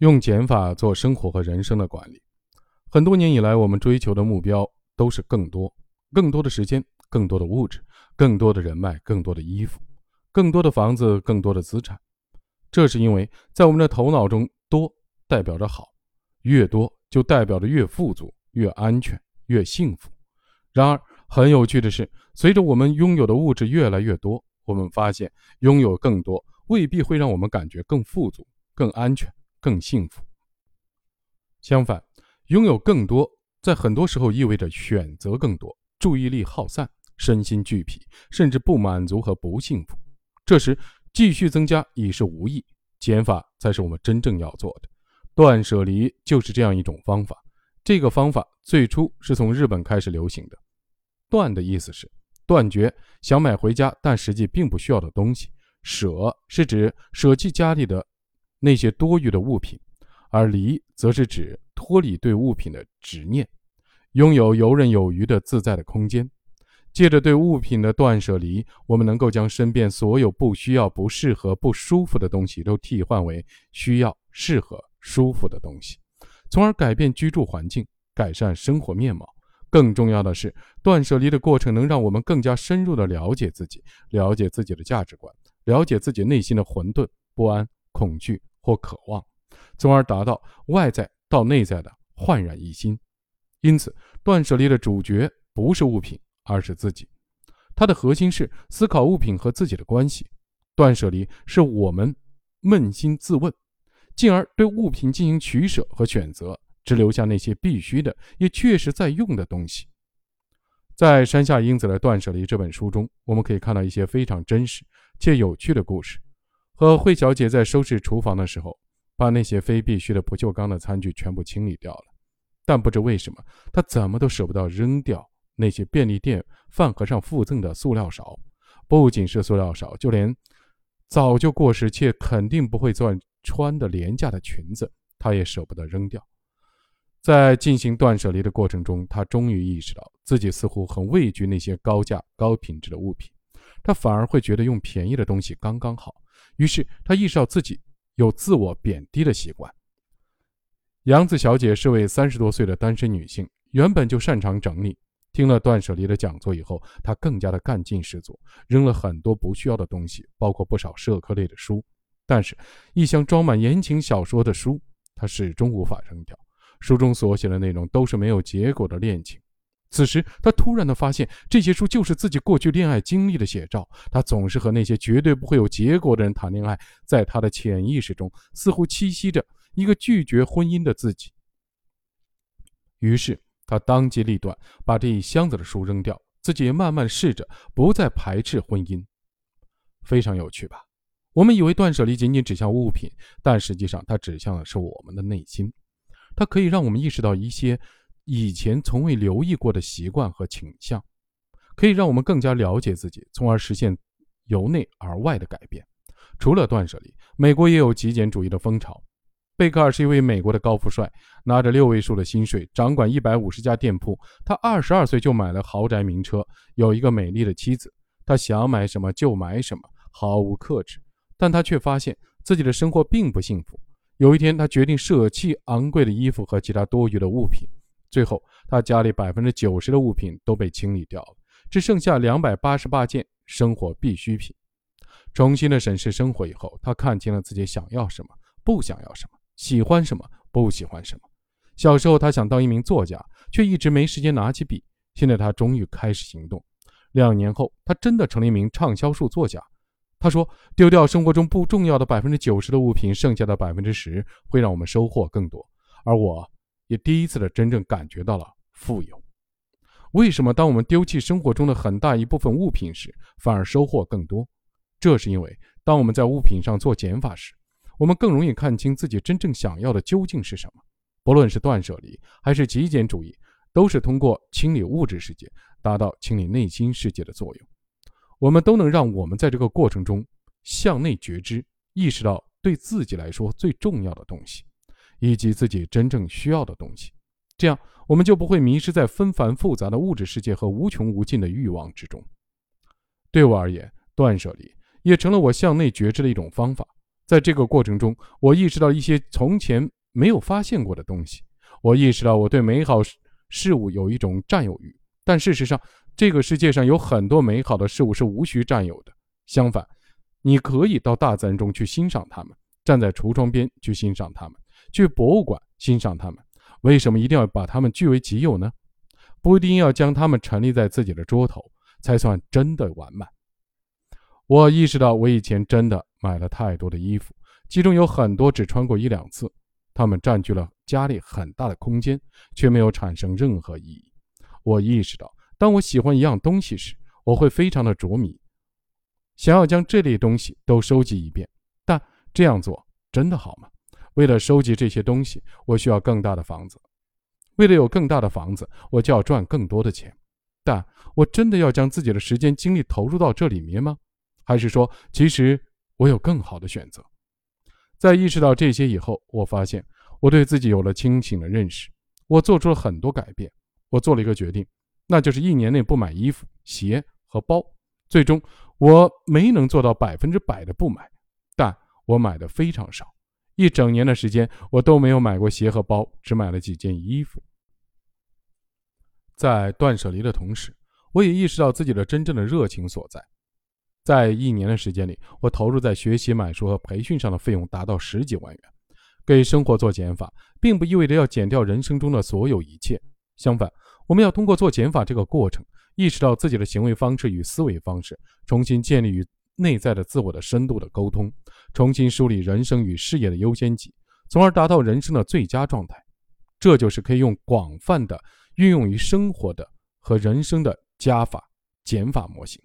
用减法做生活和人生的管理。很多年以来，我们追求的目标都是更多、更多的时间、更多的物质、更多的人脉、更多的衣服、更多的房子、更多的资产。这是因为在我们的头脑中，多代表着好，越多就代表着越富足、越安全、越幸福。然而，很有趣的是，随着我们拥有的物质越来越多，我们发现拥有更多未必会让我们感觉更富足、更安全、更幸福。相反，拥有更多，在很多时候意味着选择更多，注意力耗散，身心俱疲，甚至不满足和不幸福。这时，继续增加已是无益，减法才是我们真正要做的。断舍离就是这样一种方法。这个方法最初是从日本开始流行的。断的意思是断绝想买回家但实际并不需要的东西，舍是指舍弃家里的那些多余的物品，而离则是指。脱离对物品的执念，拥有游刃有余的自在的空间。借着对物品的断舍离，我们能够将身边所有不需要、不适合、不舒服的东西都替换为需要、适合、舒服的东西，从而改变居住环境，改善生活面貌。更重要的是，断舍离的过程能让我们更加深入地了解自己，了解自己的价值观，了解自己内心的混沌、不安、恐惧或渴望，从而达到外在。到内在的焕然一新，因此断舍离的主角不是物品，而是自己。它的核心是思考物品和自己的关系。断舍离是我们扪心自问，进而对物品进行取舍和选择，只留下那些必须的，也确实在用的东西。在山下英子的《断舍离》这本书中，我们可以看到一些非常真实且有趣的故事。和惠小姐在收拾厨房的时候。把那些非必需的不锈钢的餐具全部清理掉了，但不知为什么，她怎么都舍不得扔掉那些便利店饭盒上附赠的塑料勺。不仅是塑料勺，就连早就过时且肯定不会再穿的廉价的裙子，他也舍不得扔掉。在进行断舍离的过程中，他终于意识到自己似乎很畏惧那些高价、高品质的物品，他反而会觉得用便宜的东西刚刚好。于是他意识到自己。有自我贬低的习惯。杨子小姐是位三十多岁的单身女性，原本就擅长整理。听了断舍离的讲座以后，她更加的干劲十足，扔了很多不需要的东西，包括不少社科类的书。但是，一箱装满言情小说的书，她始终无法扔掉。书中所写的内容都是没有结果的恋情。此时，他突然的发现，这些书就是自己过去恋爱经历的写照。他总是和那些绝对不会有结果的人谈恋爱，在他的潜意识中，似乎栖息着一个拒绝婚姻的自己。于是，他当机立断，把这一箱子的书扔掉，自己慢慢试着不再排斥婚姻。非常有趣吧？我们以为断舍离仅仅指向物品，但实际上，它指向的是我们的内心。它可以让我们意识到一些。以前从未留意过的习惯和倾向，可以让我们更加了解自己，从而实现由内而外的改变。除了断舍离，美国也有极简主义的风潮。贝克尔是一位美国的高富帅，拿着六位数的薪水，掌管一百五十家店铺。他二十二岁就买了豪宅名车，有一个美丽的妻子。他想买什么就买什么，毫无克制。但他却发现自己的生活并不幸福。有一天，他决定舍弃昂贵的衣服和其他多余的物品。最后，他家里百分之九十的物品都被清理掉了，只剩下两百八十八件生活必需品。重新的审视生活以后，他看清了自己想要什么，不想要什么，喜欢什么，不喜欢什么。小时候，他想当一名作家，却一直没时间拿起笔。现在，他终于开始行动。两年后，他真的成了一名畅销书作家。他说：“丢掉生活中不重要的百分之九十的物品，剩下的百分之十会让我们收获更多。”而我。也第一次的真正感觉到了富有。为什么当我们丢弃生活中的很大一部分物品时，反而收获更多？这是因为当我们在物品上做减法时，我们更容易看清自己真正想要的究竟是什么。不论是断舍离还是极简主义，都是通过清理物质世界，达到清理内心世界的作用。我们都能让我们在这个过程中向内觉知，意识到对自己来说最重要的东西。以及自己真正需要的东西，这样我们就不会迷失在纷繁复杂的物质世界和无穷无尽的欲望之中。对我而言，断舍离也成了我向内觉知的一种方法。在这个过程中，我意识到一些从前没有发现过的东西。我意识到我对美好事物有一种占有欲，但事实上，这个世界上有很多美好的事物是无需占有的。相反，你可以到大自然中去欣赏它们，站在橱窗边去欣赏它们，去博物馆欣赏它们。为什么一定要把它们据为己有呢？不一定要将它们陈列在自己的桌头才算真的完满。我意识到，我以前真的买了太多的衣服，其中有很多只穿过一两次，它们占据了家里很大的空间，却没有产生任何意义。我意识到，当我喜欢一样东西时，我会非常的着迷，想要将这类东西都收集一遍。但这样做真的好吗？为了收集这些东西，我需要更大的房子。为了有更大的房子，我就要赚更多的钱。但我真的要将自己的时间精力投入到这里面吗？还是说，其实我有更好的选择。在意识到这些以后，我发现我对自己有了清醒的认识。我做出了很多改变。我做了一个决定，那就是一年内不买衣服、鞋和包。最终，我没能做到百分之百的不买，但我买的非常少。一整年的时间，我都没有买过鞋和包，只买了几件衣服。在断舍离的同时，我也意识到自己的真正的热情所在。在一年的时间里，我投入在学习、买书和培训上的费用达到十几万元。给生活做减法，并不意味着要减掉人生中的所有一切。相反，我们要通过做减法这个过程，意识到自己的行为方式与思维方式，重新建立与内在的自我的深度的沟通，重新梳理人生与事业的优先级，从而达到人生的最佳状态。这就是可以用广泛的运用于生活的和人生的加法减法模型。